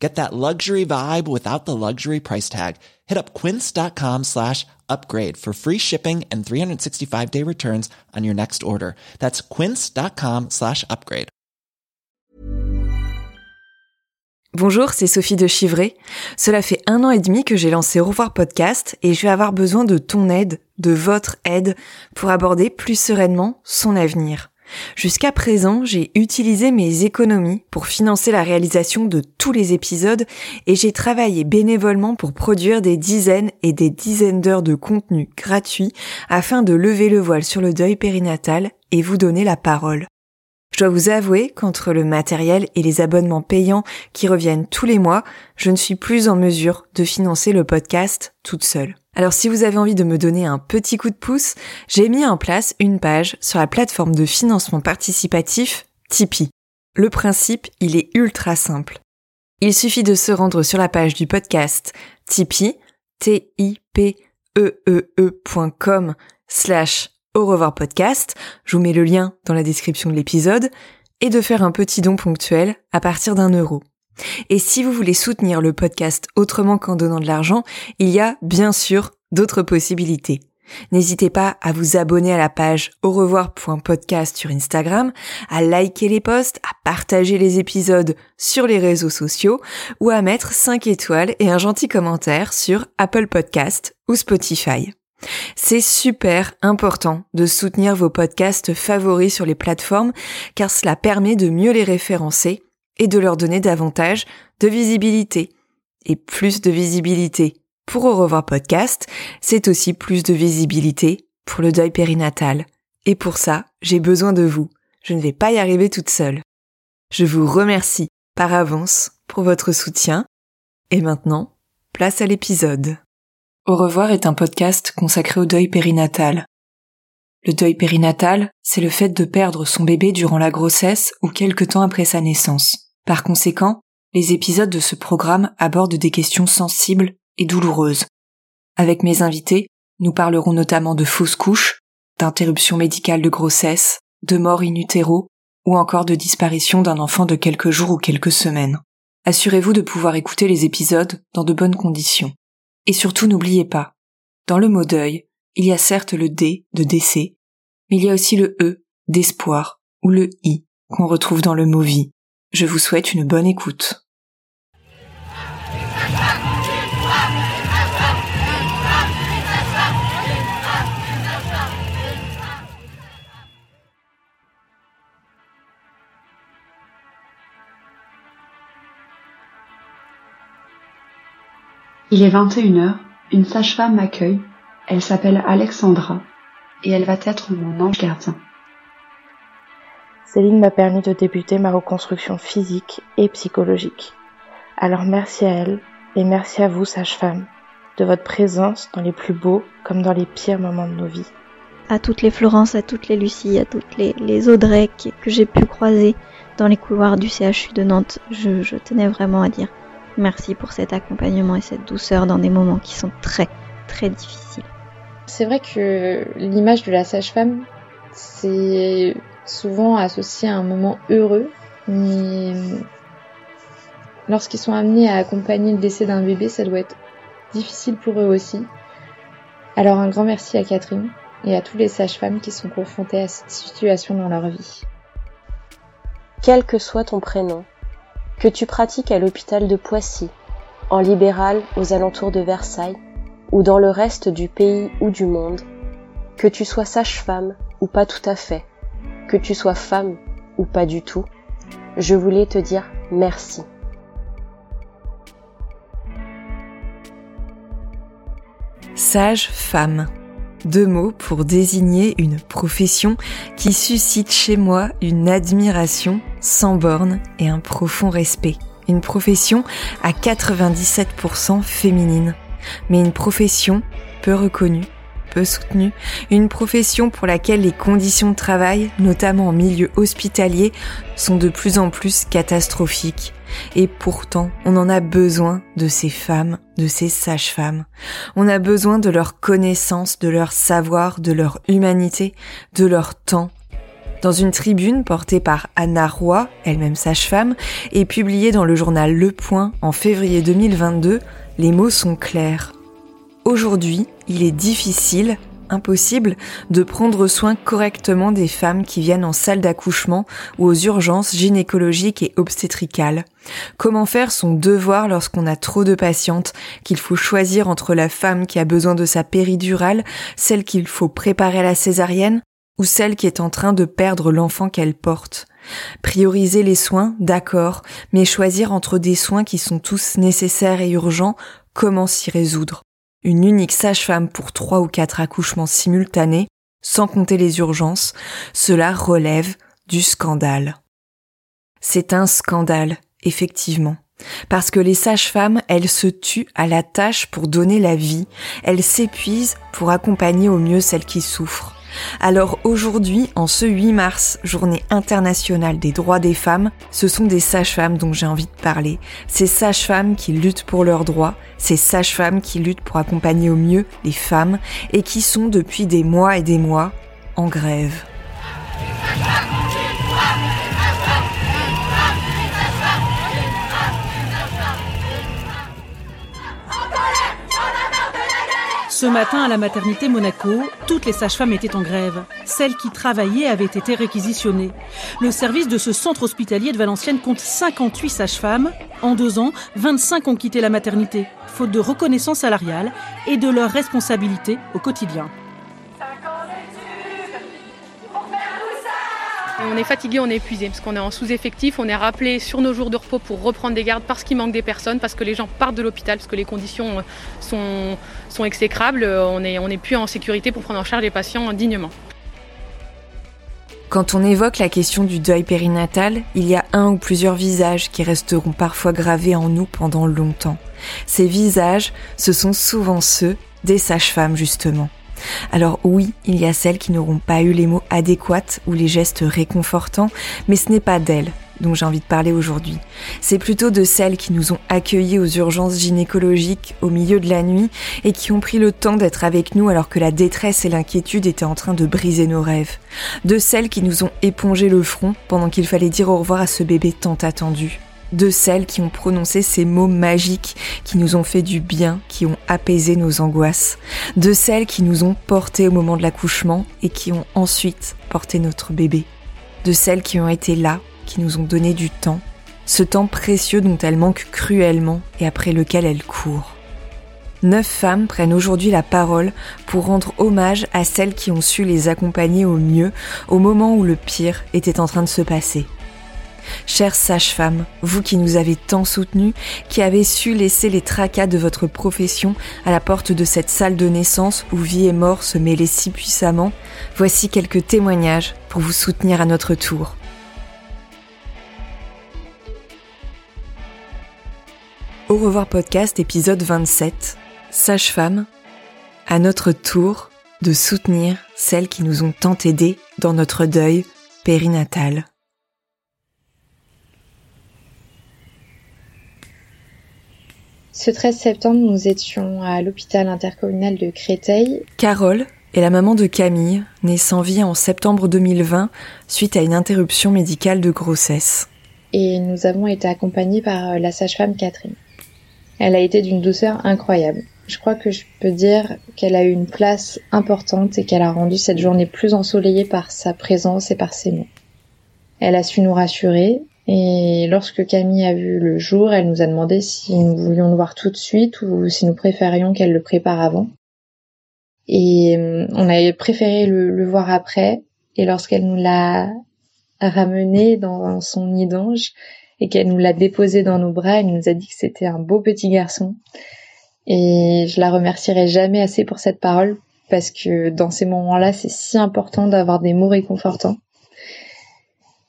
Get that luxury vibe without the luxury price tag. Hit up quince.com slash upgrade for free shipping and 365 day returns on your next order. That's quince.com slash upgrade. Bonjour, c'est Sophie de Chivray. Cela fait un an et demi que j'ai lancé Au revoir podcast et je vais avoir besoin de ton aide, de votre aide, pour aborder plus sereinement son avenir. Jusqu'à présent, j'ai utilisé mes économies pour financer la réalisation de tous les épisodes et j'ai travaillé bénévolement pour produire des dizaines et des dizaines d'heures de contenu gratuit afin de lever le voile sur le deuil périnatal et vous donner la parole. Je dois vous avouer qu'entre le matériel et les abonnements payants qui reviennent tous les mois, je ne suis plus en mesure de financer le podcast toute seule. Alors si vous avez envie de me donner un petit coup de pouce, j'ai mis en place une page sur la plateforme de financement participatif Tipeee. Le principe, il est ultra simple. Il suffit de se rendre sur la page du podcast Tipeee, t e e, e slash au revoir podcast, je vous mets le lien dans la description de l'épisode, et de faire un petit don ponctuel à partir d'un euro. Et si vous voulez soutenir le podcast autrement qu'en donnant de l'argent, il y a bien sûr d'autres possibilités. N'hésitez pas à vous abonner à la page au revoir.podcast sur Instagram, à liker les posts, à partager les épisodes sur les réseaux sociaux ou à mettre 5 étoiles et un gentil commentaire sur Apple Podcast ou Spotify. C'est super important de soutenir vos podcasts favoris sur les plateformes car cela permet de mieux les référencer et de leur donner davantage de visibilité. Et plus de visibilité pour Au revoir podcast, c'est aussi plus de visibilité pour le deuil périnatal. Et pour ça, j'ai besoin de vous. Je ne vais pas y arriver toute seule. Je vous remercie par avance pour votre soutien. Et maintenant, place à l'épisode. Au revoir est un podcast consacré au deuil périnatal. Le deuil périnatal, c'est le fait de perdre son bébé durant la grossesse ou quelque temps après sa naissance. Par conséquent, les épisodes de ce programme abordent des questions sensibles et douloureuses. Avec mes invités, nous parlerons notamment de fausses couches, d'interruption médicale de grossesse, de mort in ou encore de disparition d'un enfant de quelques jours ou quelques semaines. Assurez-vous de pouvoir écouter les épisodes dans de bonnes conditions. Et surtout n'oubliez pas, dans le mot deuil, il y a certes le D de décès, mais il y a aussi le E d'espoir ou le I qu'on retrouve dans le mot vie. Je vous souhaite une bonne écoute. Il est 21h, une sage-femme m'accueille, elle s'appelle Alexandra, et elle va être mon ange gardien. Céline m'a permis de débuter ma reconstruction physique et psychologique. Alors merci à elle et merci à vous, sage-femme, de votre présence dans les plus beaux comme dans les pires moments de nos vies. À toutes les Florence, à toutes les Lucie, à toutes les, Audrey que, j'ai pu croiser dans les couloirs du CHU de Nantes, je, je tenais vraiment à dire merci pour cet accompagnement et cette douceur dans des moments qui sont très très difficiles. C'est vrai que l'image de la sage-femme, c'est souvent associé à un moment heureux, mais lorsqu'ils sont amenés à accompagner le décès d'un bébé, ça doit être difficile pour eux aussi. Alors un grand merci à Catherine et à tous les sages-femmes qui sont confrontées à cette situation dans leur vie. Quel que soit ton prénom, que tu pratiques à l'hôpital de Poissy, en libéral aux alentours de Versailles, ou dans le reste du pays ou du monde, que tu sois sage-femme ou pas tout à fait, que tu sois femme ou pas du tout, je voulais te dire merci. Sage-femme. Deux mots pour désigner une profession qui suscite chez moi une admiration sans borne et un profond respect. Une profession à 97% féminine, mais une profession peu reconnue, peu soutenue, une profession pour laquelle les conditions de travail, notamment en milieu hospitalier, sont de plus en plus catastrophiques. Et pourtant, on en a besoin de ces femmes, de ces sages-femmes. On a besoin de leur connaissance, de leur savoir, de leur humanité, de leur temps. Dans une tribune portée par Anna Roy, elle-même sage-femme, et publiée dans le journal Le Point en février 2022, les mots sont clairs. Aujourd'hui, il est difficile, impossible, de prendre soin correctement des femmes qui viennent en salle d'accouchement ou aux urgences gynécologiques et obstétricales. Comment faire son devoir lorsqu'on a trop de patientes, qu'il faut choisir entre la femme qui a besoin de sa péridurale, celle qu'il faut préparer à la césarienne, ou celle qui est en train de perdre l'enfant qu'elle porte? Prioriser les soins, d'accord, mais choisir entre des soins qui sont tous nécessaires et urgents, comment s'y résoudre? Une unique sage-femme pour trois ou quatre accouchements simultanés, sans compter les urgences, cela relève du scandale. C'est un scandale, effectivement. Parce que les sages-femmes, elles se tuent à la tâche pour donner la vie, elles s'épuisent pour accompagner au mieux celles qui souffrent. Alors aujourd'hui, en ce 8 mars, journée internationale des droits des femmes, ce sont des sages-femmes dont j'ai envie de parler. Ces sages-femmes qui luttent pour leurs droits, ces sages-femmes qui luttent pour accompagner au mieux les femmes et qui sont depuis des mois et des mois en grève. Ce matin, à la maternité Monaco, toutes les sages-femmes étaient en grève. Celles qui travaillaient avaient été réquisitionnées. Le service de ce centre hospitalier de Valenciennes compte 58 sages-femmes. En deux ans, 25 ont quitté la maternité, faute de reconnaissance salariale et de leurs responsabilités au quotidien. On est fatigué, on est épuisé parce qu'on est en sous-effectif, on est rappelé sur nos jours de repos pour reprendre des gardes parce qu'il manque des personnes, parce que les gens partent de l'hôpital, parce que les conditions sont, exécrables, on n'est est plus en sécurité pour prendre en charge les patients dignement. Quand on évoque la question du deuil périnatal, il y a un ou plusieurs visages qui resteront parfois gravés en nous pendant longtemps. Ces visages, ce sont souvent ceux des sages-femmes justement. Alors oui, il y a celles qui n'auront pas eu les mots adéquats ou les gestes réconfortants, mais ce n'est pas d'elles dont j'ai envie de parler aujourd'hui. C'est plutôt de celles qui nous ont accueillis aux urgences gynécologiques au milieu de la nuit et qui ont pris le temps d'être avec nous alors que la détresse et l'inquiétude étaient en train de briser nos rêves. De celles qui nous ont épongé le front pendant qu'il fallait dire au revoir à ce bébé tant attendu de celles qui ont prononcé ces mots magiques qui nous ont fait du bien, qui ont apaisé nos angoisses, de celles qui nous ont portés au moment de l'accouchement et qui ont ensuite porté notre bébé, de celles qui ont été là, qui nous ont donné du temps, ce temps précieux dont elles manquent cruellement et après lequel elles courent. Neuf femmes prennent aujourd'hui la parole pour rendre hommage à celles qui ont su les accompagner au mieux au moment où le pire était en train de se passer. Chères sages-femmes, vous qui nous avez tant soutenus, qui avez su laisser les tracas de votre profession à la porte de cette salle de naissance où vie et mort se mêlaient si puissamment, voici quelques témoignages pour vous soutenir à notre tour. Au revoir podcast épisode 27. Sage-femme, à notre tour de soutenir celles qui nous ont tant aidés dans notre deuil périnatal. Ce 13 septembre, nous étions à l'hôpital intercommunal de Créteil. Carole est la maman de Camille, née sans vie en septembre 2020 suite à une interruption médicale de grossesse. Et nous avons été accompagnés par euh, la sage-femme Catherine. Elle a été d'une douceur incroyable. Je crois que je peux dire qu'elle a eu une place importante et qu'elle a rendu cette journée plus ensoleillée par sa présence et par ses mots. Elle a su nous rassurer, et lorsque Camille a vu le jour, elle nous a demandé si nous voulions le voir tout de suite ou si nous préférions qu'elle le prépare avant. Et euh, on avait préféré le, voir après. Et lorsqu'elle nous l'a ramené dans son nid d'ange et qu'elle nous l'a déposé dans nos bras, elle nous a dit que c'était un beau petit garçon. Et je la remercierai jamais assez pour cette parole parce que dans ces moments-là, c'est si important d'avoir des mots réconfortants.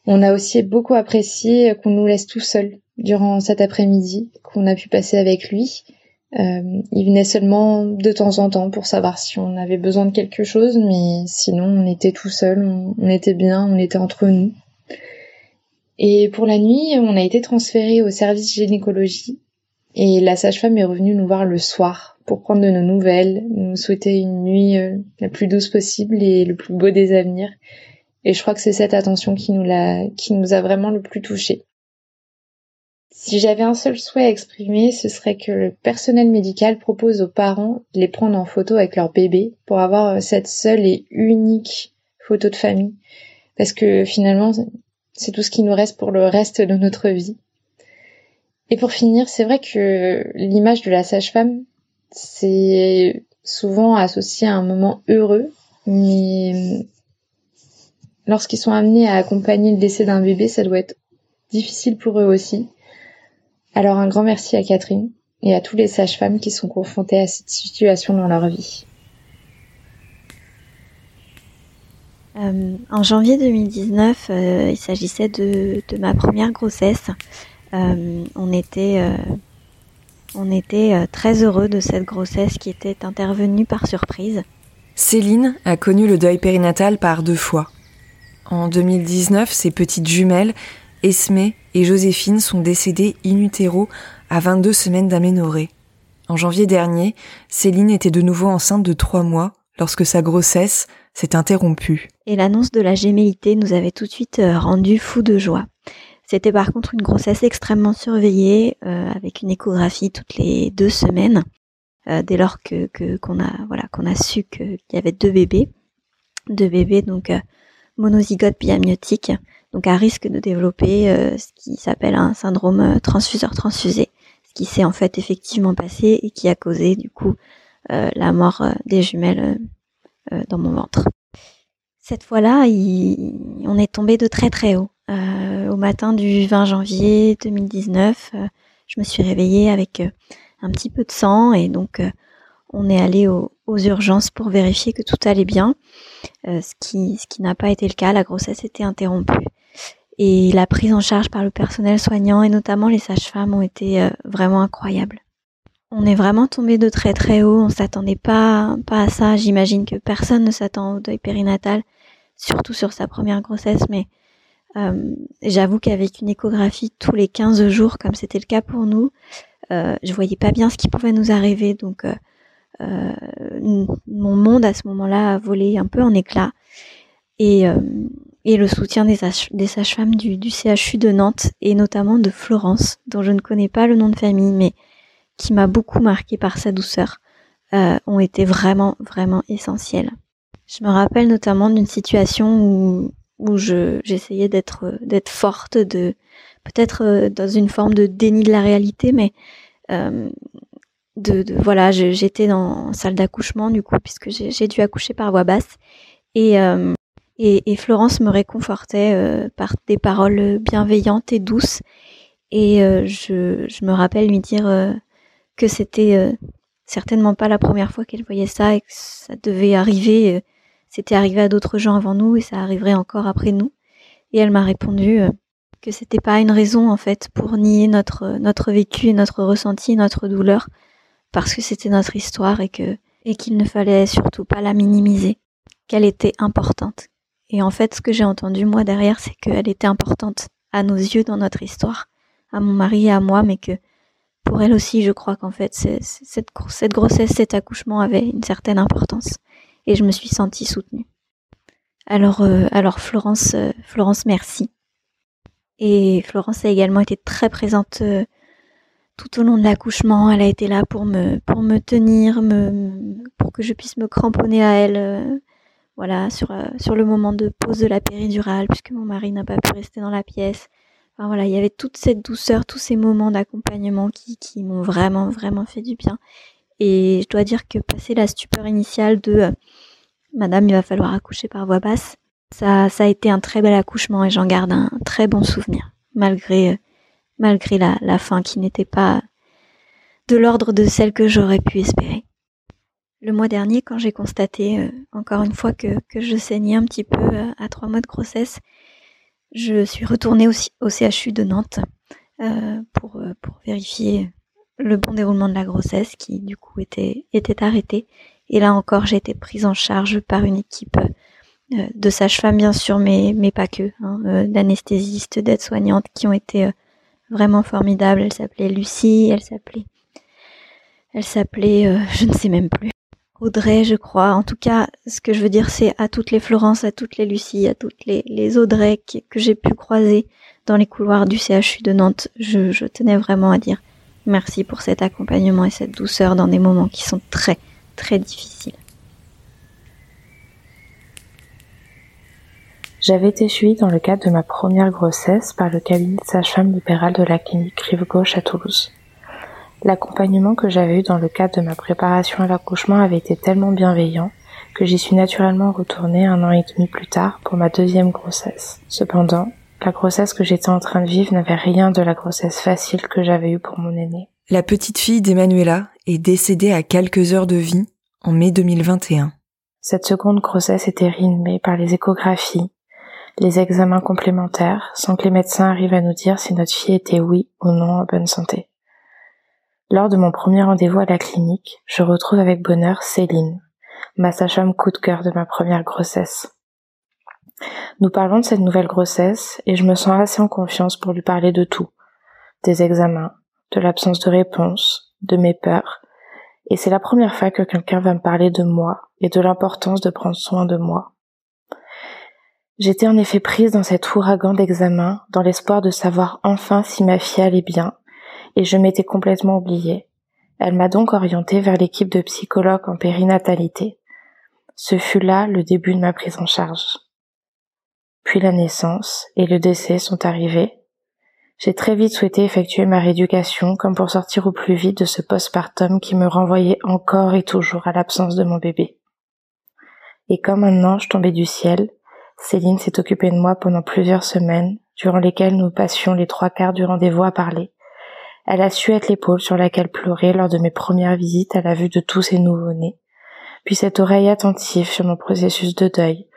On a aussi beaucoup apprécié qu'on nous laisse tout seuls durant cet après-midi qu'on a pu passer avec lui Euh, il venait seulement de temps en temps pour savoir si on avait besoin de quelque chose, mais sinon on était tout seul, on, était bien, on était entre nous. Et pour la nuit, on a été transféré au service gynécologie et la sage-femme est revenue nous voir le soir pour prendre de nos nouvelles, nous souhaiter une nuit euh, la plus douce possible et le plus beau des avenirs. Et je crois que c'est cette attention qui nous l'a, qui nous a vraiment le plus touchés. Si j'avais un seul souhait à exprimer, ce serait que le personnel médical propose aux parents de les prendre en photo avec leur bébé pour avoir euh, cette seule et unique photo de famille. Parce que finalement, c'est tout ce qui nous reste pour le reste de notre vie. Et pour finir, c'est vrai que l'image de la sage-femme, c'est souvent associé à un moment heureux, mais lorsqu'ils sont amenés à accompagner le décès d'un bébé, ça doit être difficile pour eux aussi. Alors un grand merci à Catherine et à tous les sages-femmes qui sont confrontées à cette situation dans leur vie. Euh, en janvier 2019, euh, il s'agissait de, ma première grossesse. Euh, on était, on était très heureux de cette grossesse qui était intervenue par surprise. Céline a connu le deuil périnatal par deux fois. En 2019, ses petites jumelles, Esmé et Joséphine sont décédées in utero à 22 semaines d'aménorrhée. En janvier dernier, Céline était de nouveau enceinte de trois mois lorsque sa grossesse s'est interrompue. Et l'annonce de la gémellité nous avait tout de suite euh, rendu fous de joie. C'était par contre une grossesse extrêmement surveillée, euh, avec une échographie toutes les deux semaines, euh, dès lors que qu'on a voilà qu'on a su qu'il y avait deux bébés, deux bébés donc monozygotes biamniotiques donc à risque de développer euh, ce qui s'appelle un syndrome euh, transfuseur transfusé, ce qui s'est en fait effectivement passé et qui a causé du coup euh, la mort des jumelles dans mon ventre. Cette fois-là, on est tombé de très très haut. au matin du 20 janvier 2019, je me suis réveillée avec un petit peu de sang et donc on est allé aux urgences pour vérifier que tout allait bien, ce qui, ce qui n'a pas été le cas. La grossesse était interrompue et la prise en charge par le personnel soignant et notamment les sages-femmes ont été euh, vraiment incroyables. On est vraiment tombé de très très haut, on s'attendait pas pas à ça. J'imagine que personne ne s'attend au deuil périnatal, surtout sur sa première grossesse, mais euh, j'avoue qu'avec une échographie tous les 15 jours, comme c'était le cas pour nous, euh, je voyais pas bien ce qui pouvait nous arriver, donc euh, mon monde à ce moment-là a volé un peu en éclats. Et, et le soutien des, sages-femmes du, CHU de Nantes et notamment de Florence, dont je ne connais pas le nom de famille, mais qui m'a beaucoup marqué par sa douceur, euh, ont été vraiment, vraiment essentiels. Je me rappelle notamment d'une situation où, où j'essayais d'être, d'être forte, de peut-être euh, dans une forme de déni de la réalité, mais euh, de, voilà, j'étais dans salle d'accouchement du coup puisque j'ai dû accoucher par voix basse et et, Florence me réconfortait euh, par des paroles bienveillantes et douces. Et euh, je, me rappelle lui dire euh, que c'était certainement pas la première fois qu'elle voyait ça et que ça devait arriver. c'était arrivé à d'autres gens avant nous et ça arriverait encore après nous. Et elle m'a répondu que c'était pas une raison en fait pour nier notre notre vécu, notre ressenti, notre douleur, parce que c'était notre histoire et que et qu'il ne fallait surtout pas la minimiser, qu'elle était importante, et en fait, ce que j'ai entendu moi derrière, c'est qu'elle était importante à nos yeux dans notre histoire, à mon mari et à moi, mais que pour elle aussi, je crois qu'en fait, cette, grossesse, cet accouchement avait une certaine importance. Et je me suis sentie soutenue. Alors, euh, alors Florence, euh, Florence, merci. Et Florence a également été très présente euh, tout au long de l'accouchement. Elle a été là pour me, pour me tenir, pour que je puisse me cramponner à elle voilà, sur, euh, sur le moment de pause de la péridurale, puisque mon mari n'a pas pu rester dans la pièce. Enfin voilà, il y avait toute cette douceur, tous ces moments d'accompagnement qui, qui m'ont vraiment, vraiment fait du bien. Et je dois dire que passer la stupeur initiale de euh, Madame, il va falloir accoucher par voix basse, ça, ça a été un très bel accouchement et j'en garde un très bon souvenir, malgré, euh, malgré la, la fin qui n'était pas de l'ordre de celle que j'aurais pu espérer le mois dernier, quand j'ai constaté euh, encore une fois que, je saignais un petit peu euh, à trois mois de grossesse, je suis retournée au, au CHU de Nantes euh, pour, pour vérifier le bon déroulement de la grossesse qui du coup était, était arrêté. Et là encore, j'ai été prise en charge par une équipe de sages-femmes bien sûr, mais, mais pas que, hein, d'anesthésistes, d'aides-soignantes qui ont été vraiment formidables. Elle s'appelait Lucie, elle s'appelait, elle s'appelait, je ne sais même plus. Audrey, je crois. En tout cas, ce que je veux dire, c'est à toutes les Florence, à toutes les Lucie, à toutes les, Audrey que, j'ai pu croiser dans les couloirs du CHU de Nantes, je tenais vraiment à dire merci pour cet accompagnement et cette douceur dans des moments qui sont très, très difficiles. J'avais été suivie dans le cadre de ma première grossesse par le cabinet de sage-femme libérale de la clinique Rive Gauche à Toulouse. L'accompagnement que j'avais eu dans le cadre de ma préparation à l'accouchement avait été tellement bienveillant que j'y suis naturellement retournée un an et demi plus tard pour ma deuxième grossesse. Cependant, la grossesse que j'étais en train de vivre n'avait rien de la grossesse facile que j'avais eue pour mon aîné. La petite fille d'Emmanuela est décédée à quelques heures de vie en mai 2021. Cette seconde grossesse était rythmée par les échographies, les examens complémentaires, sans que les médecins arrivent à nous dire si notre fille était oui ou non en bonne santé. Lors de mon premier rendez-vous à la clinique, je retrouve avec bonheur Céline, ma sage-femme coup de cœur de ma première grossesse. Nous parlons de cette nouvelle grossesse et je me sens assez en confiance pour lui parler de tout. Des examens, de l'absence de réponse, de mes peurs. Et c'est la première fois que quelqu'un va me parler de moi et de l'importance de prendre soin de moi. J'étais en effet prise dans cet ouragan d'examens, dans l'espoir de savoir enfin si ma fille allait bien, et je m'étais complètement oubliée. Elle m'a donc orientée vers l'équipe de psychologues en périnatalité. Ce fut là le début de ma prise en charge. Puis la naissance et le décès sont arrivés. J'ai très vite souhaité effectuer ma rééducation comme pour sortir au plus vite de ce postpartum qui me renvoyait encore et toujours à l'absence de mon bébé. Et comme un ange tombé du ciel, Céline s'est occupée de moi pendant plusieurs semaines, durant lesquelles nous passions les trois quarts du rendez-vous à parler. Elle a su être l'épaule sur laquelle pleurer lors de mes premières visites à la vue de tous ces nouveau-nés, puis cette oreille attentive sur mon processus de deuil,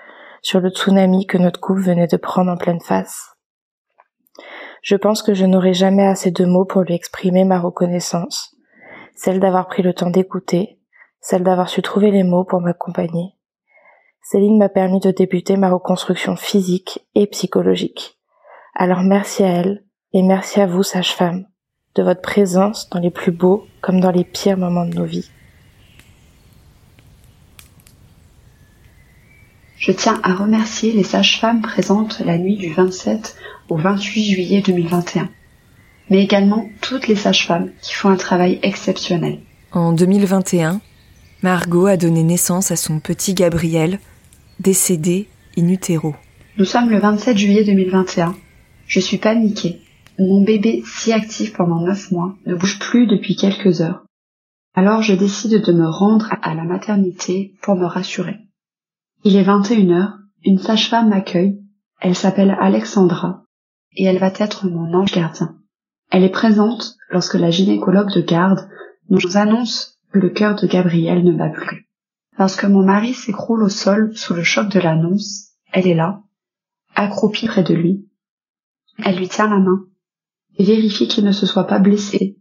sur le tsunami que notre couple venait de prendre en pleine face. Je pense que je n'aurai jamais assez de mots pour lui exprimer ma reconnaissance, celle d'avoir pris le temps d'écouter, celle d'avoir su trouver les mots pour m'accompagner, Céline m'a permis de débuter ma reconstruction physique et psychologique. Alors merci à elle et merci à vous, sage-femme, de votre présence dans les plus beaux comme dans les pires moments de nos vies. Je tiens à remercier les sages-femmes présentes la nuit du 27 au 28 juillet 2021, mais également toutes les sages-femmes qui font un travail exceptionnel. En 2021, Margot a donné naissance à son petit Gabriel décédé in utero. Nous sommes le 27 juillet 2021. Je suis paniquée. Mon bébé, si actif pendant neuf mois, ne bouge plus depuis quelques heures. Alors je décide de me rendre à la maternité pour me rassurer. Il est 21 heures, une sage-femme m'accueille, elle s'appelle Alexandra, et elle va être mon ange gardien. Elle est présente lorsque la gynécologue de garde nous annonce que le cœur de Gabriel ne bat plus. Lorsque mon mari s'écroule au sol sous le choc de l'annonce, elle est là, accroupie près de lui. Elle lui tient la main et vérifie qu'il ne se soit pas blessé.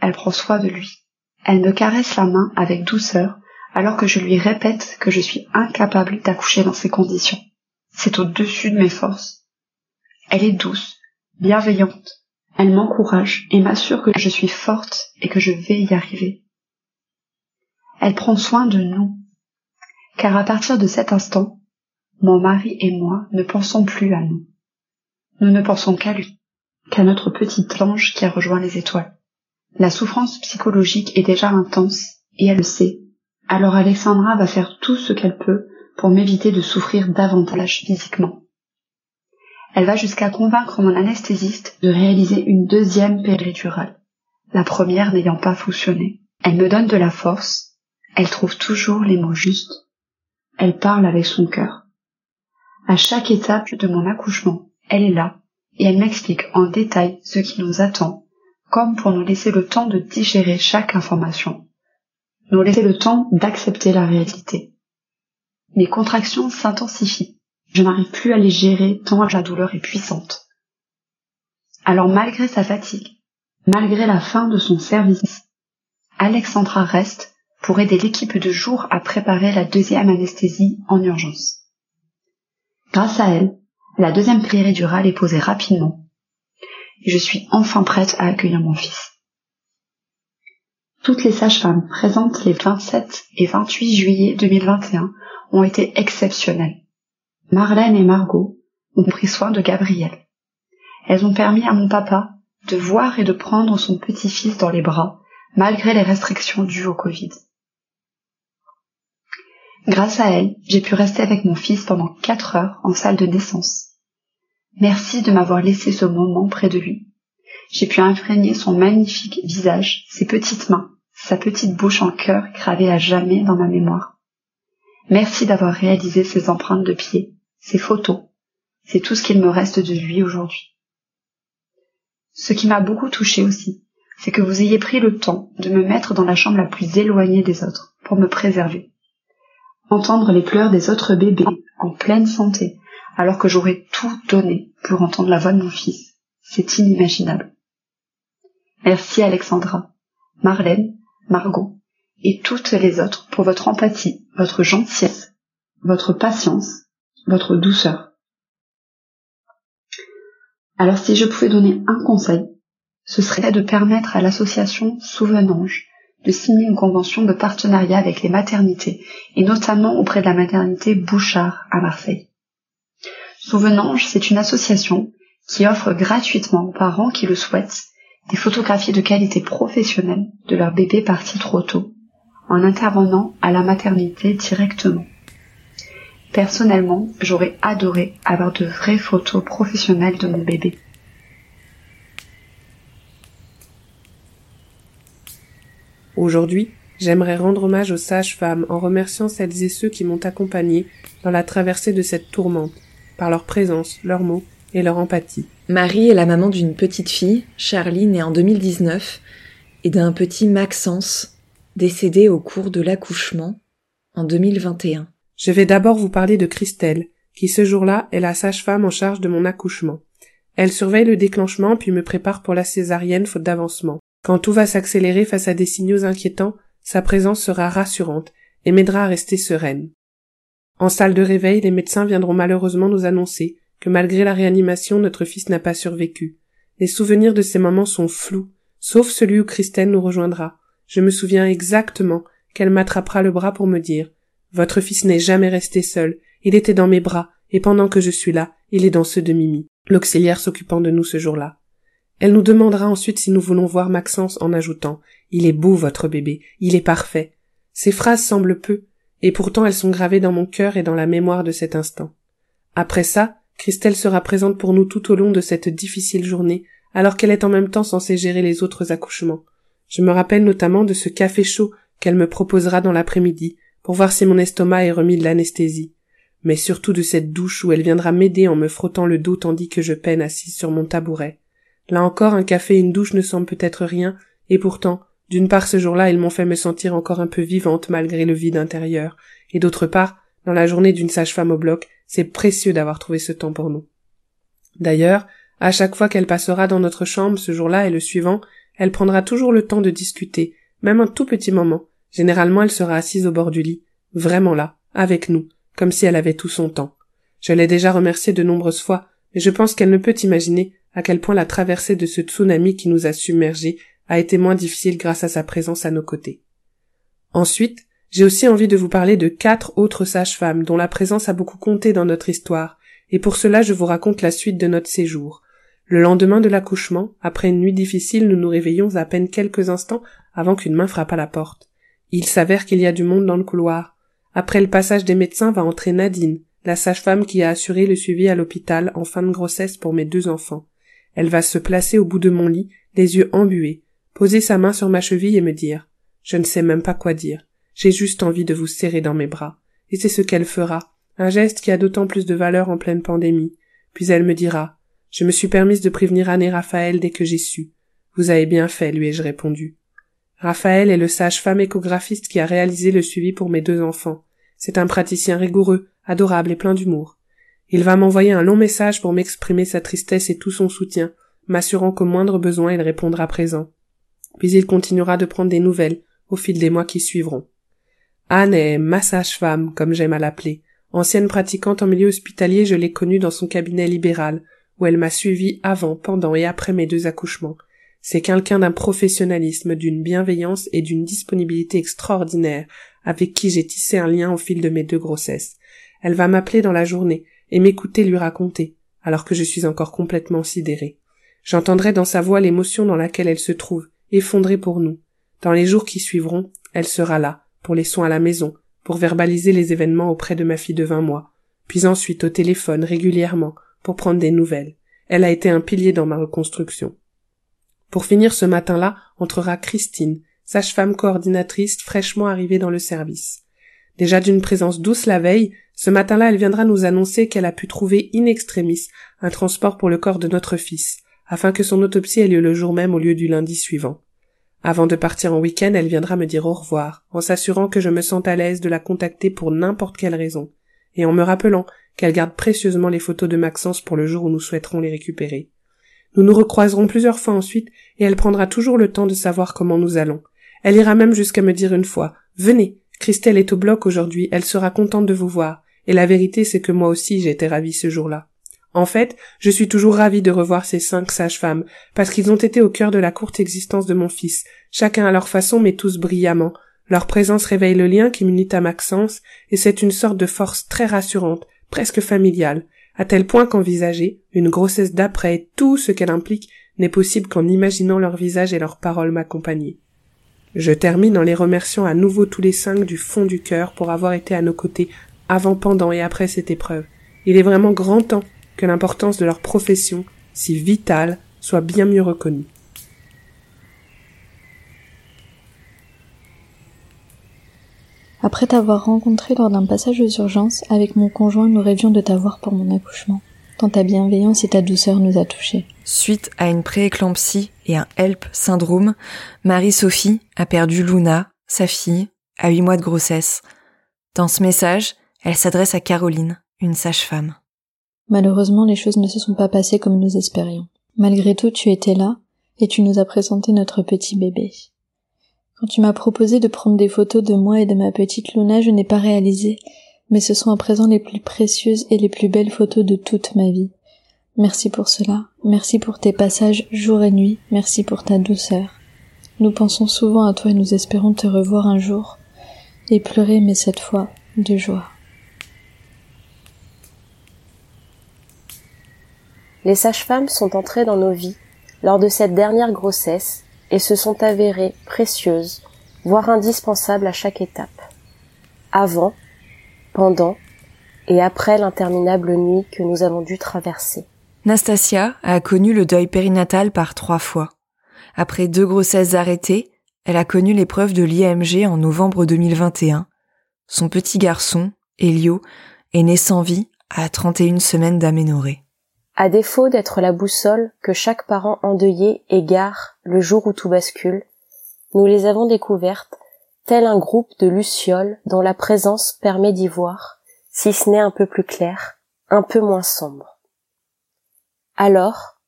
Elle prend soin de lui. Elle me caresse la main avec douceur alors que je lui répète que je suis incapable d'accoucher dans ces conditions. C'est au-dessus de mes forces. Elle est douce, bienveillante. Elle m'encourage et m'assure que je suis forte et que je vais y arriver. Elle prend soin de nous car à partir de cet instant, mon mari et moi ne pensons plus à nous. Nous ne pensons qu'à lui, qu'à notre petite ange qui a rejoint les étoiles. La souffrance psychologique est déjà intense, et elle le sait. Alors Alexandra va faire tout ce qu'elle peut pour m'éviter de souffrir davantage physiquement. Elle va jusqu'à convaincre mon anesthésiste de réaliser une deuxième péridurale, la première n'ayant pas fonctionné. Elle me donne de la force, elle trouve toujours les mots justes, elle parle avec son cœur. À chaque étape de mon accouchement, elle est là et elle m'explique en détail ce qui nous attend, comme pour nous laisser le temps de digérer chaque information, nous laisser le temps d'accepter la réalité. Mes contractions s'intensifient. Je n'arrive plus à les gérer tant la douleur est puissante. Alors malgré sa fatigue, Malgré la fin de son service, Alexandra reste pour aider l'équipe de jour à préparer la deuxième anesthésie en urgence. Grâce à elle, la deuxième péridurale est posée rapidement et je suis enfin prête à accueillir mon fils. Toutes les sages-femmes présentes les 27 et 28 juillet 2021 ont été exceptionnelles. Marlène et Margot ont pris soin de Gabriel. Elles ont permis à mon papa de voir et de prendre son petit-fils dans les bras, malgré les restrictions dues au Covid. Grâce à elles, j'ai pu rester avec mon fils pendant quatre heures en salle de naissance. Merci de m'avoir laissé ce moment près de lui. J'ai pu imprégner son magnifique visage, ses petites mains, sa petite bouche en cœur gravée à jamais dans ma mémoire. Merci d'avoir réalisé ces empreintes de pied, ces photos. C'est tout ce qu'il me reste de lui aujourd'hui. Ce qui m'a beaucoup touché aussi, c'est que vous ayez pris le temps de me mettre dans la chambre la plus éloignée des autres pour me préserver. Entendre les pleurs des autres bébés en pleine santé, alors que j'aurais tout donné pour entendre la voix de mon fils, c'est inimaginable. Merci Alexandra, Marlène, Margot et toutes les autres pour votre empathie, votre gentillesse, votre patience, votre douceur. Alors si je pouvais donner un conseil, ce serait de permettre à l'association Souvenange de signer une convention de partenariat avec les maternités, et notamment auprès de la maternité Bouchard à Marseille. Souvenange, c'est une association qui offre gratuitement aux parents qui le souhaitent des photographies de qualité professionnelle de leur bébé parti trop tôt, en intervenant à la maternité directement. Personnellement, j'aurais adoré avoir de vraies photos professionnelles de mon bébé. Aujourd'hui, j'aimerais rendre hommage aux sages-femmes en remerciant celles et ceux qui m'ont accompagné dans la traversée de cette tourmente, par leur présence, leurs mots et leur empathie. Marie est la maman d'une petite fille, Charlie, née en 2019, et d'un petit Maxence, décédé au cours de l'accouchement en 2021. Je vais d'abord vous parler de Christelle, qui ce jour-là est la sage-femme en charge de mon accouchement. Elle surveille le déclenchement puis me prépare pour la césarienne faute d'avancement. Quand tout va s'accélérer face à des signaux inquiétants, sa présence sera rassurante et m'aidera à rester sereine. En salle de réveil, les médecins viendront malheureusement nous annoncer que malgré la réanimation, notre fils n'a pas survécu. Les souvenirs de ces moments sont flous, sauf celui où Christelle nous rejoindra. Je me souviens exactement qu'elle m'attrapera le bras pour me dire Votre fils n'est jamais resté seul, il était dans mes bras, et pendant que je suis là, il est dans ceux de Mimi, l'auxiliaire s'occupant de nous ce jour-là. Elle nous demandera ensuite si nous voulons voir Maxence en ajoutant Il est beau, votre bébé, il est parfait. Ces phrases semblent peu, et pourtant elles sont gravées dans mon cœur et dans la mémoire de cet instant. Après ça, Christelle sera présente pour nous tout au long de cette difficile journée, alors qu'elle est en même temps censée gérer les autres accouchements. Je me rappelle notamment de ce café chaud qu'elle me proposera dans l'après-midi, pour voir si mon estomac est remis de l'anesthésie, mais surtout de cette douche où elle viendra m'aider en me frottant le dos tandis que je peine assise sur mon tabouret. Là encore, un café et une douche ne semblent peut-être rien, et pourtant, d'une part ce jour-là, ils m'ont fait me sentir encore un peu vivante malgré le vide intérieur, et d'autre part, dans la journée d'une sage-femme au bloc, c'est précieux d'avoir trouvé ce temps pour nous. D'ailleurs, à chaque fois qu'elle passera dans notre chambre ce jour-là et le suivant, elle prendra toujours le temps de discuter, même un tout petit moment. Généralement, elle sera assise au bord du lit, vraiment là, avec nous, comme si elle avait tout son temps. Je l'ai déjà remerciée de nombreuses fois, mais je pense qu'elle ne peut imaginer à quel point la traversée de ce tsunami qui nous a submergés a été moins difficile grâce à sa présence à nos côtés. Ensuite, j'ai aussi envie de vous parler de quatre autres sages-femmes dont la présence a beaucoup compté dans notre histoire, et pour cela je vous raconte la suite de notre séjour. Le lendemain de l'accouchement, après une nuit difficile, nous nous réveillons à peine quelques instants avant qu'une main frappe à la porte. Il s'avère qu'il y a du monde dans le couloir. Après le passage des médecins va entrer Nadine, la sage-femme qui a assuré le suivi à l'hôpital en fin de grossesse pour mes deux enfants. Elle va se placer au bout de mon lit, les yeux embués, poser sa main sur ma cheville et me dire Je ne sais même pas quoi dire. J'ai juste envie de vous serrer dans mes bras. Et c'est ce qu'elle fera, un geste qui a d'autant plus de valeur en pleine pandémie. Puis elle me dira Je me suis permise de prévenir Anne et Raphaël dès que j'ai su. Vous avez bien fait, lui ai-je répondu. Raphaël est le sage-femme échographiste qui a réalisé le suivi pour mes deux enfants. C'est un praticien rigoureux, adorable et plein d'humour. Il va m'envoyer un long message pour m'exprimer sa tristesse et tout son soutien, m'assurant qu'au moindre besoin il répondra présent. Puis il continuera de prendre des nouvelles au fil des mois qui suivront. Anne est ma sage-femme, comme j'aime à l'appeler. Ancienne pratiquante en milieu hospitalier, je l'ai connue dans son cabinet libéral, où elle m'a suivi avant, pendant et après mes deux accouchements. C'est quelqu'un d'un professionnalisme, d'une bienveillance et d'une disponibilité extraordinaire, avec qui j'ai tissé un lien au fil de mes deux grossesses. Elle va m'appeler dans la journée et m'écouter lui raconter, alors que je suis encore complètement sidérée. J'entendrai dans sa voix l'émotion dans laquelle elle se trouve, effondrée pour nous. Dans les jours qui suivront, elle sera là, pour les soins à la maison, pour verbaliser les événements auprès de ma fille de vingt mois, puis ensuite au téléphone régulièrement, pour prendre des nouvelles. Elle a été un pilier dans ma reconstruction. Pour finir ce matin-là, entrera Christine, sage-femme coordinatrice fraîchement arrivée dans le service. Déjà d'une présence douce la veille, ce matin-là elle viendra nous annoncer qu'elle a pu trouver in extremis un transport pour le corps de notre fils, afin que son autopsie ait lieu le jour même au lieu du lundi suivant. Avant de partir en week-end, elle viendra me dire au revoir, en s'assurant que je me sente à l'aise de la contacter pour n'importe quelle raison, et en me rappelant qu'elle garde précieusement les photos de Maxence pour le jour où nous souhaiterons les récupérer. Nous nous recroiserons plusieurs fois ensuite, et elle prendra toujours le temps de savoir comment nous allons. Elle ira même jusqu'à me dire une fois Venez, Christelle est au bloc aujourd'hui, elle sera contente de vous voir. Et la vérité, c'est que moi aussi j'étais ravie ce jour-là. En fait, je suis toujours ravie de revoir ces cinq sages-femmes, parce qu'ils ont été au cœur de la courte existence de mon fils, chacun à leur façon mais tous brillamment. Leur présence réveille le lien qui m'unit à Maxence, et c'est une sorte de force très rassurante, presque familiale, à tel point qu'envisager une grossesse d'après tout ce qu'elle implique n'est possible qu'en imaginant leur visage et leurs paroles m'accompagner. Je termine en les remerciant à nouveau tous les cinq du fond du cœur pour avoir été à nos côtés avant, pendant et après cette épreuve. Il est vraiment grand temps que l'importance de leur profession, si vitale, soit bien mieux reconnue. Après t'avoir rencontré lors d'un passage aux urgences, avec mon conjoint, nous rêvions de t'avoir pour mon accouchement. Tant ta bienveillance et ta douceur nous a touchés. Suite à une prééclampsie et un HELP syndrome, Marie-Sophie a perdu Luna, sa fille, à huit mois de grossesse. Dans ce message, elle s'adresse à Caroline, une sage-femme. Malheureusement, les choses ne se sont pas passées comme nous espérions. Malgré tout, tu étais là, et tu nous as présenté notre petit bébé. Quand tu m'as proposé de prendre des photos de moi et de ma petite Luna, je n'ai pas réalisé, mais ce sont à présent les plus précieuses et les plus belles photos de toute ma vie. Merci pour cela, merci pour tes passages jour et nuit, merci pour ta douceur. Nous pensons souvent à toi et nous espérons te revoir un jour, et pleurer, mais cette fois, de joie. Les sages-femmes sont entrées dans nos vies lors de cette dernière grossesse et se sont avérées précieuses, voire indispensables à chaque étape. Avant, pendant et après l'interminable nuit que nous avons dû traverser. Nastasia a connu le deuil périnatal par trois fois. Après deux grossesses arrêtées, elle a connu l'épreuve de l'IMG en novembre 2021. Son petit garçon, Elio, est né sans vie à 31 semaines d'aménorrhée. À défaut d'être la boussole que chaque parent endeuillé égare le jour où tout bascule, nous les avons découvertes tel un groupe de lucioles dont la présence permet d'y voir, si ce n'est un peu plus clair, un peu moins sombre. Alors,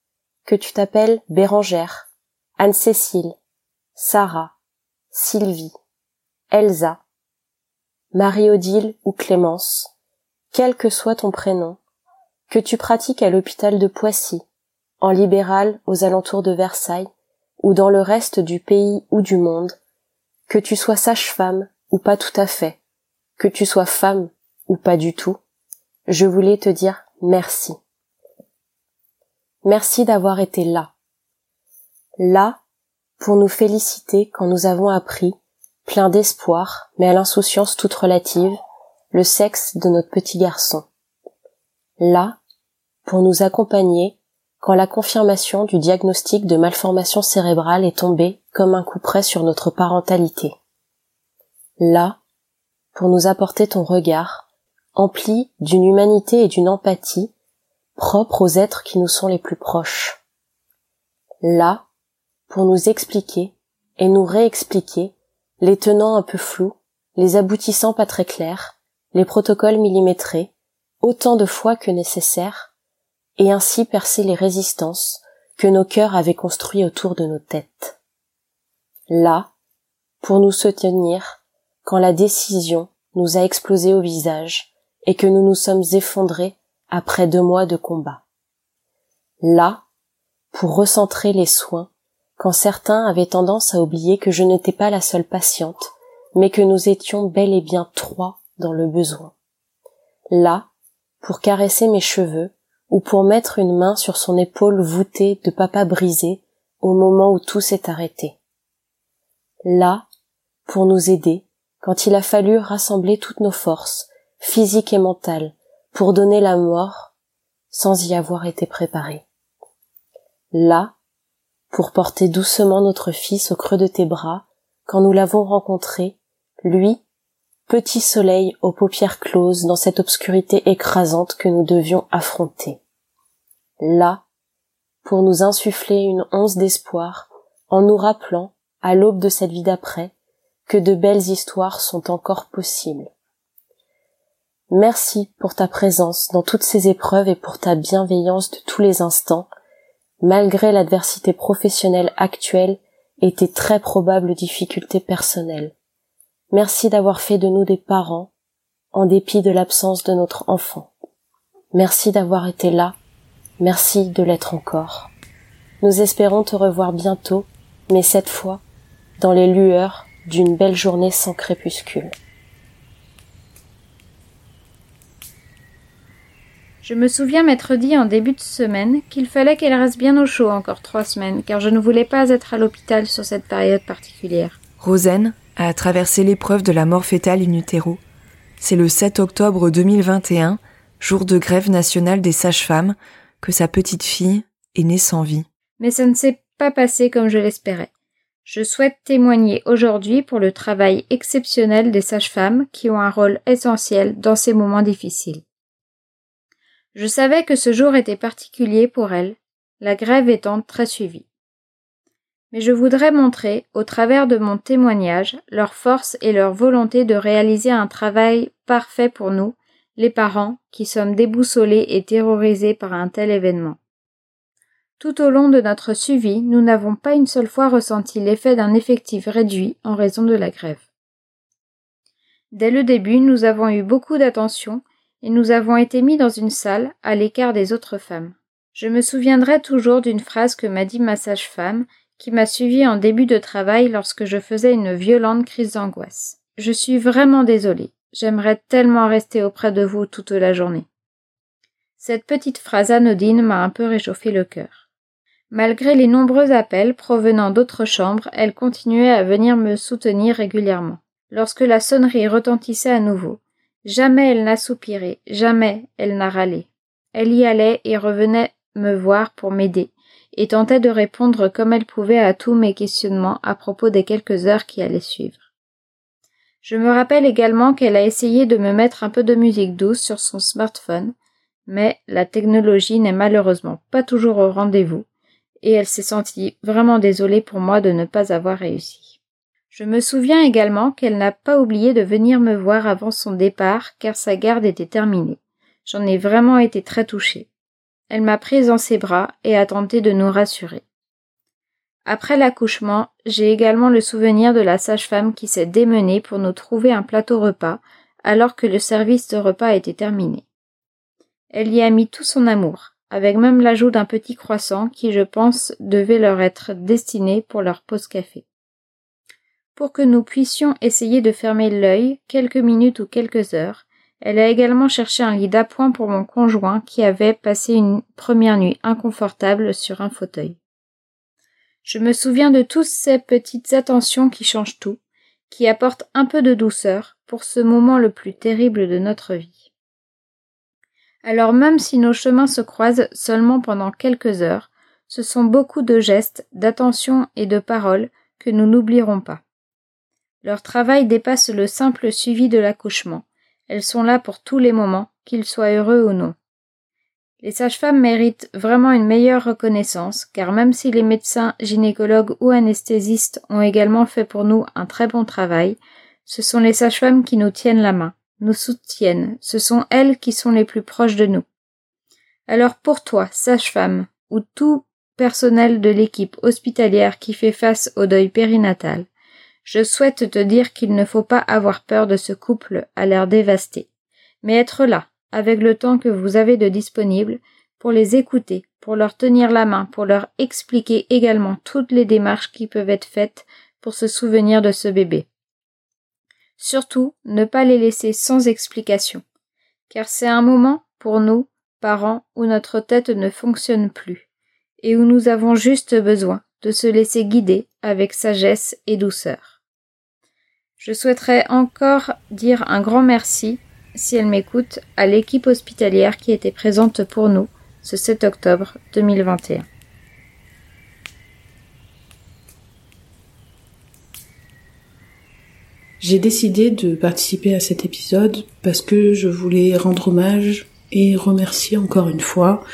que tu t'appelles Bérangère, Anne-Cécile, Sarah, Sylvie, Elsa, Marie-Odile ou Clémence, quel que soit ton prénom, que tu pratiques à l'hôpital de Poissy, en libéral aux alentours de Versailles, ou dans le reste du pays ou du monde, que tu sois sage-femme ou pas tout à fait, que tu sois femme ou pas du tout, je voulais te dire merci. Merci d'avoir été là. Là pour nous féliciter quand nous avons appris, plein d'espoir, mais à l'insouciance toute relative, le sexe de notre petit garçon. Là pour nous accompagner quand la confirmation du diagnostic de malformation cérébrale est tombée comme un coup près sur notre parentalité. Là, pour nous apporter ton regard, empli d'une humanité et d'une empathie propres aux êtres qui nous sont les plus proches. Là, pour nous expliquer et nous réexpliquer les tenants un peu flous, les aboutissants pas très clairs, les protocoles millimétrés, autant de fois que nécessaire, et ainsi percer les résistances que nos cœurs avaient construit autour de nos têtes. Là, pour nous soutenir, quand la décision nous a explosé au visage et que nous nous sommes effondrés après deux mois de combat. Là, pour recentrer les soins, quand certains avaient tendance à oublier que je n'étais pas la seule patiente, mais que nous étions bel et bien trois dans le besoin. Là, pour caresser mes cheveux, ou pour mettre une main sur son épaule voûtée de papa brisé au moment où tout s'est arrêté. Là, pour nous aider, quand il a fallu rassembler toutes nos forces, physiques et mentales, pour donner la mort, sans y avoir été préparé. Là, pour porter doucement notre fils au creux de tes bras, quand nous l'avons rencontré, lui, petit soleil aux paupières closes dans cette obscurité écrasante que nous devions affronter. Là, pour nous insuffler une once d'espoir, en nous rappelant, à l'aube de cette vie d'après, que de belles histoires sont encore possibles. Merci pour ta présence dans toutes ces épreuves et pour ta bienveillance de tous les instants, malgré l'adversité professionnelle actuelle et tes très probables difficultés personnelles. Merci d'avoir fait de nous des parents, en dépit de l'absence de notre enfant. Merci d'avoir été là. Merci de l'être encore. Nous espérons te revoir bientôt, mais cette fois, dans les lueurs d'une belle journée sans crépuscule. Je me souviens m'être dit en début de semaine qu'il fallait qu'elle reste bien au chaud encore trois semaines, car je ne voulais pas être à l'hôpital sur cette période particulière. Rosen a traversé l'épreuve de la mort fétale in utero. C'est le 7 octobre 2021, jour de grève nationale des sages-femmes, sa petite fille est née sans vie. Mais ça ne s'est pas passé comme je l'espérais. Je souhaite témoigner aujourd'hui pour le travail exceptionnel des sages-femmes qui ont un rôle essentiel dans ces moments difficiles. Je savais que ce jour était particulier pour elles, la grève étant très suivie. Mais je voudrais montrer, au travers de mon témoignage, leur force et leur volonté de réaliser un travail parfait pour nous, les parents, qui sommes déboussolés et terrorisés par un tel événement. Tout au long de notre suivi, nous n'avons pas une seule fois ressenti l'effet d'un effectif réduit en raison de la grève. Dès le début, nous avons eu beaucoup d'attention et nous avons été mis dans une salle à l'écart des autres femmes. Je me souviendrai toujours d'une phrase que m'a dit ma sage-femme qui m'a suivi en début de travail lorsque je faisais une violente crise d'angoisse. Je suis vraiment désolée. J'aimerais tellement rester auprès de vous toute la journée. Cette petite phrase anodine m'a un peu réchauffé le cœur. Malgré les nombreux appels provenant d'autres chambres, elle continuait à venir me soutenir régulièrement. Lorsque la sonnerie retentissait à nouveau, jamais elle n'a soupiré, jamais elle n'a râlé. Elle y allait et revenait me voir pour m'aider, et tentait de répondre comme elle pouvait à tous mes questionnements à propos des quelques heures qui allaient suivre. Je me rappelle également qu'elle a essayé de me mettre un peu de musique douce sur son smartphone, mais la technologie n'est malheureusement pas toujours au rendez-vous, et elle s'est sentie vraiment désolée pour moi de ne pas avoir réussi. Je me souviens également qu'elle n'a pas oublié de venir me voir avant son départ car sa garde était terminée. J'en ai vraiment été très touchée. Elle m'a prise dans ses bras et a tenté de nous rassurer. Après l'accouchement, j'ai également le souvenir de la sage-femme qui s'est démenée pour nous trouver un plateau repas alors que le service de repas était terminé. Elle y a mis tout son amour, avec même l'ajout d'un petit croissant qui, je pense, devait leur être destiné pour leur pause café. Pour que nous puissions essayer de fermer l'œil quelques minutes ou quelques heures, elle a également cherché un lit d'appoint pour mon conjoint qui avait passé une première nuit inconfortable sur un fauteuil. Je me souviens de toutes ces petites attentions qui changent tout, qui apportent un peu de douceur pour ce moment le plus terrible de notre vie. Alors même si nos chemins se croisent seulement pendant quelques heures, ce sont beaucoup de gestes, d'attention et de paroles que nous n'oublierons pas. Leur travail dépasse le simple suivi de l'accouchement. Elles sont là pour tous les moments, qu'ils soient heureux ou non. Les sages-femmes méritent vraiment une meilleure reconnaissance, car même si les médecins, gynécologues ou anesthésistes ont également fait pour nous un très bon travail, ce sont les sages-femmes qui nous tiennent la main nous soutiennent, ce sont elles qui sont les plus proches de nous. Alors pour toi, sage-femme, ou tout personnel de l'équipe hospitalière qui fait face au deuil périnatal, je souhaite te dire qu'il ne faut pas avoir peur de ce couple à l'air dévasté, mais être là, avec le temps que vous avez de disponible, pour les écouter, pour leur tenir la main, pour leur expliquer également toutes les démarches qui peuvent être faites pour se souvenir de ce bébé. Surtout, ne pas les laisser sans explication, car c'est un moment, pour nous, parents, où notre tête ne fonctionne plus, et où nous avons juste besoin de se laisser guider avec sagesse et douceur. Je souhaiterais encore dire un grand merci, si elle m'écoute, à l'équipe hospitalière qui était présente pour nous ce 7 octobre 2021. J'ai décidé de participer à cet épisode parce que je voulais rendre hommage et remercier encore une fois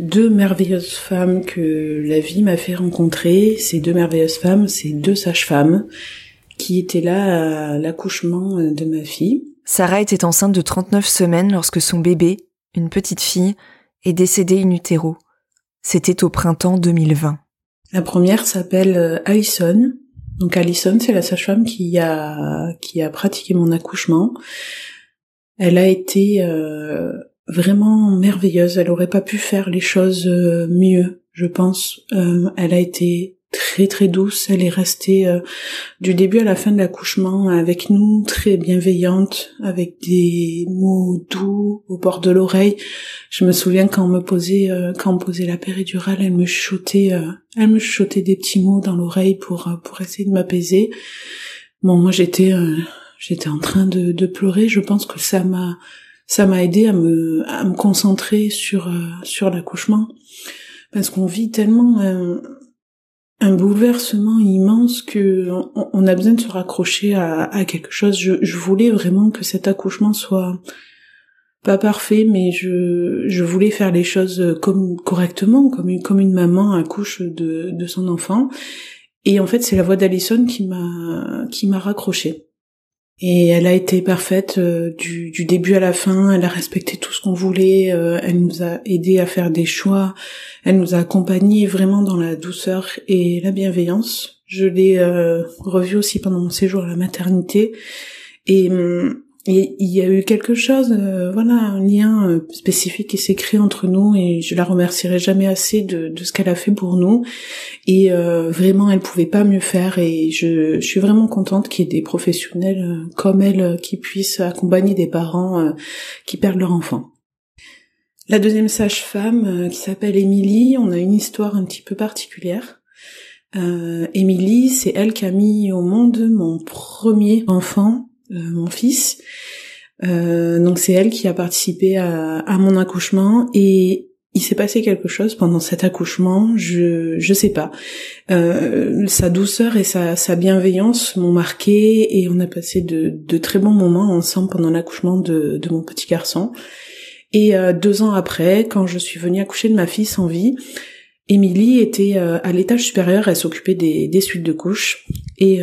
deux merveilleuses femmes que la vie m'a fait rencontrer. Ces deux merveilleuses femmes, ces deux sages-femmes qui étaient là à l'accouchement de ma fille. Sarah était enceinte de 39 semaines lorsque son bébé, une petite fille, est décédé in utero. C'était au printemps 2020. La première s'appelle euh, Alison. Donc Alison, c'est la sage-femme qui a qui a pratiqué mon accouchement. Elle a été euh, vraiment merveilleuse. Elle aurait pas pu faire les choses euh, mieux, je pense. elle a été très très douce. Elle est restée euh, du début à la fin de l'accouchement avec nous, très bienveillante, avec des mots doux au bord de l'oreille. Je me souviens quand on me posait euh, quand on posait la péridurale, elle me chuchotait, euh, elle me chuchotait des petits mots dans l'oreille pour pour essayer de m'apaiser. Bon, moi j'étais j'étais en train de, de pleurer. Je pense que ça m'a ça m'a aidé à me à me concentrer sur sur l'accouchement parce qu'on vit tellement un bouleversement immense que on, a besoin de se raccrocher à, quelque chose. Je, voulais vraiment que cet accouchement soit pas parfait, mais je, voulais faire les choses comme correctement, comme une, maman accouche de, de son enfant. Et en fait, c'est la voix d'Alison qui m'a qui m'a raccroché. Et elle a été parfaite euh, du, du, début à la fin, elle a respecté tout ce qu'on voulait, euh, elle nous a aidé à faire des choix, elle nous a accompagnés vraiment dans la douceur et la bienveillance. Je l'ai euh, revue aussi pendant mon séjour à la maternité. Et hum, et il y a eu quelque chose, euh, voilà, un lien euh, spécifique qui s'est créé entre nous et je la remercierai jamais assez de, de ce qu'elle a fait pour nous. Et euh, vraiment, elle pouvait pas mieux faire et je, je suis vraiment contente qu'il y ait des professionnels comme elle qui puissent accompagner des parents qui perdent leur enfant. La deuxième sage-femme qui s'appelle Émilie, on a une histoire un petit peu particulière. Émilie, c'est elle qui a mis au monde mon premier enfant euh, mon fils. Euh, donc c'est elle qui a participé à, mon accouchement et il s'est passé quelque chose pendant cet accouchement, je je sais pas. Euh, sa douceur et sa, sa bienveillance m'ont marqué et on a passé de, de très bons moments ensemble pendant l'accouchement de, de mon petit garçon. Et deux ans après, quand je suis venue accoucher de ma fille sans vie, Émilie était à l'étage supérieur, elle s'occupait des, des suites de couches. Et,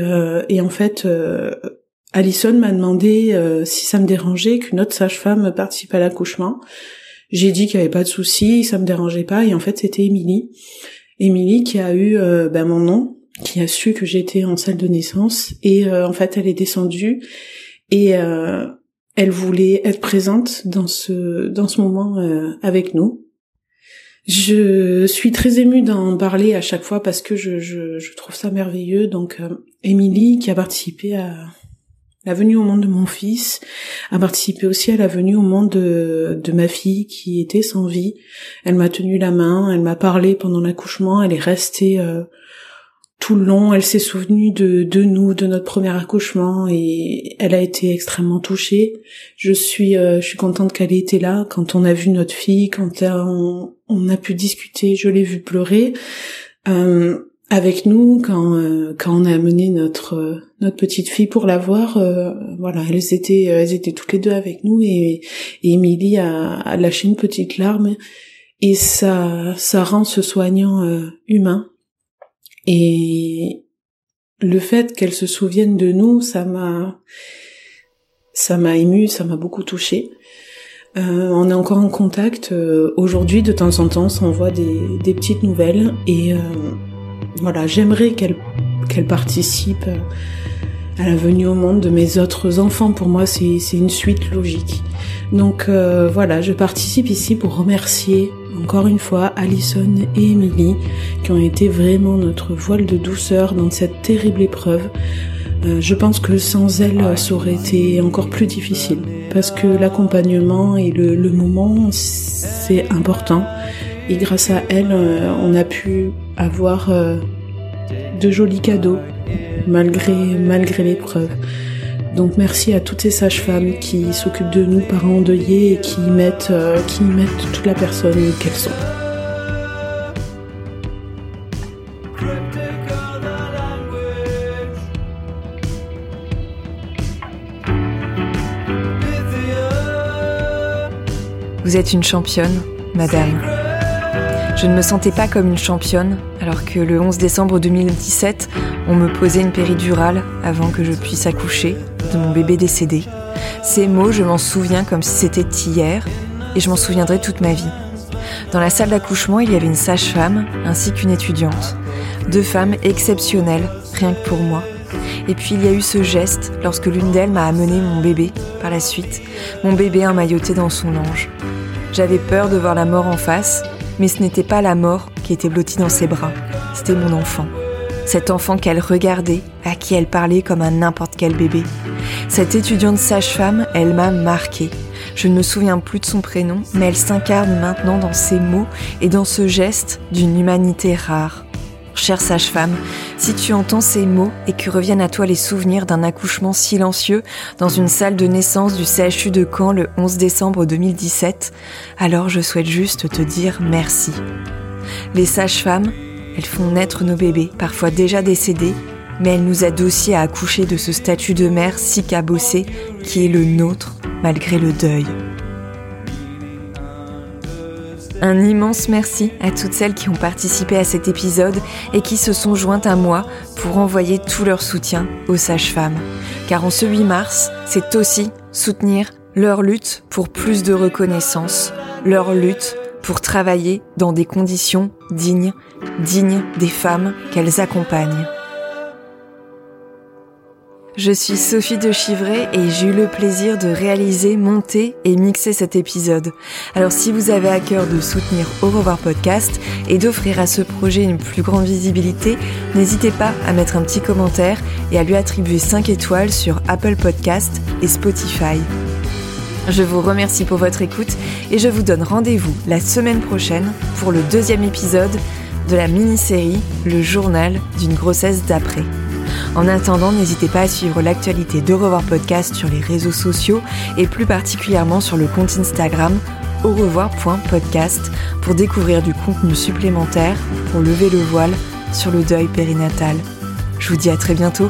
et en fait, Alison m'a demandé euh, si ça me dérangeait qu'une autre sage-femme participe à l'accouchement. J'ai dit qu'il n'y avait pas de souci, ça me dérangeait pas, et en fait c'était Émilie. Émilie qui a eu euh, ben, mon nom, qui a su que j'étais en salle de naissance, et euh, en fait elle est descendue et elle voulait être présente dans ce dans ce moment avec nous. Je suis très émue d'en parler à chaque fois parce que je, je, je trouve ça merveilleux. Donc Émilie qui a participé à la venue au monde de mon fils a participé aussi à la venue au monde de, ma fille qui était sans vie. Elle m'a tenu la main, elle m'a parlé pendant l'accouchement, elle est restée euh, tout le long, elle s'est souvenue de, nous, de notre premier accouchement et elle a été extrêmement touchée. Je suis, euh, je suis contente qu'elle ait été là quand on a vu notre fille, quand on, a pu discuter, je l'ai vu pleurer. Euh, avec nous quand euh, quand on a amené notre euh, notre petite fille pour la voir euh, voilà elles étaient elles étaient toutes les deux avec nous et, et Émilie a, a, lâché une petite larme et ça ça rend ce soignant humain et le fait qu'elle se souvienne de nous ça m'a ça m'a ému ça m'a beaucoup touchée Euh, on est encore en contact. Euh, aujourd'hui, de temps en temps, on s'envoie des, des petites nouvelles. Et euh, voilà, j'aimerais qu'elle qu'elle participe à la venue au monde de mes autres enfants. Pour moi, c'est une suite logique. Donc voilà, je participe ici pour remercier encore une fois Alison et Emily qui ont été vraiment notre voile de douceur dans cette terrible épreuve. Euh, je pense que sans elles, ça aurait été encore plus difficile parce que l'accompagnement et le, le moment, c'est important. Et grâce à elles, euh, on a pu avoir euh, de jolis cadeaux malgré malgré l'épreuve. Donc merci à toutes ces sages-femmes qui s'occupent de nous, parents endeuillés, et qui mettent, qui mettent toute la personne qu'elles sont. Vous êtes une championne, madame. Je ne me sentais pas comme une championne, alors que le 11 décembre 2017, on me posait une péridurale avant que je puisse accoucher de mon bébé décédé. Ces mots, je m'en souviens comme si c'était hier, et je m'en souviendrai toute ma vie. Dans la salle d'accouchement, il y avait une sage-femme ainsi qu'une étudiante. Deux femmes exceptionnelles, rien que pour moi. Et puis il y a eu ce geste lorsque l'une d'elles m'a amené mon bébé par la suite, mon bébé emmailloté dans son ange. J'avais peur de voir la mort en face, mais ce n'était pas la mort qui était blottie dans ses bras, c'était mon enfant. Cet enfant qu'elle regardait, à qui elle parlait comme un n'importe quel bébé. Cette étudiante sage-femme, elle m'a marquée. Je ne me souviens plus de son prénom, mais elle s'incarne maintenant dans ses mots et dans ce geste d'une humanité rare. Chère sage-femme, si tu entends ces mots et que reviennent à toi les souvenirs d'un accouchement silencieux dans une salle de naissance du CHU de Caen le 11 décembre 2017, alors je souhaite juste te dire merci. Les sages-femmes, elles font naître nos bébés, parfois déjà décédés, mais elles nous aident aussi à accoucher de ce statut de mère si cabossé qui est le nôtre malgré le deuil. Un immense merci à toutes celles qui ont participé à cet épisode et qui se sont jointes à moi pour envoyer tout leur soutien aux sages-femmes. Car en ce 8 mars, c'est aussi soutenir leur lutte pour plus de reconnaissance, leur lutte pour travailler dans des conditions dignes, dignes des femmes qu'elles accompagnent. Je suis Sophie de Chivray et j'ai eu le plaisir de réaliser, monter et mixer cet épisode. Alors si vous avez à cœur de soutenir Au revoir podcast et d'offrir à ce projet une plus grande visibilité, n'hésitez pas à mettre un petit commentaire et à lui attribuer 5 étoiles sur Apple Podcast et Spotify. Je vous remercie pour votre écoute et je vous donne rendez-vous la semaine prochaine pour le deuxième épisode de la mini-série Le journal d'une grossesse d'après. En attendant, n'hésitez pas à suivre l'actualité de Revoir Podcast sur les réseaux sociaux et plus particulièrement sur le compte Instagram au revoir.podcast pour découvrir du contenu supplémentaire pour lever le voile sur le deuil périnatal. Je vous dis à très bientôt.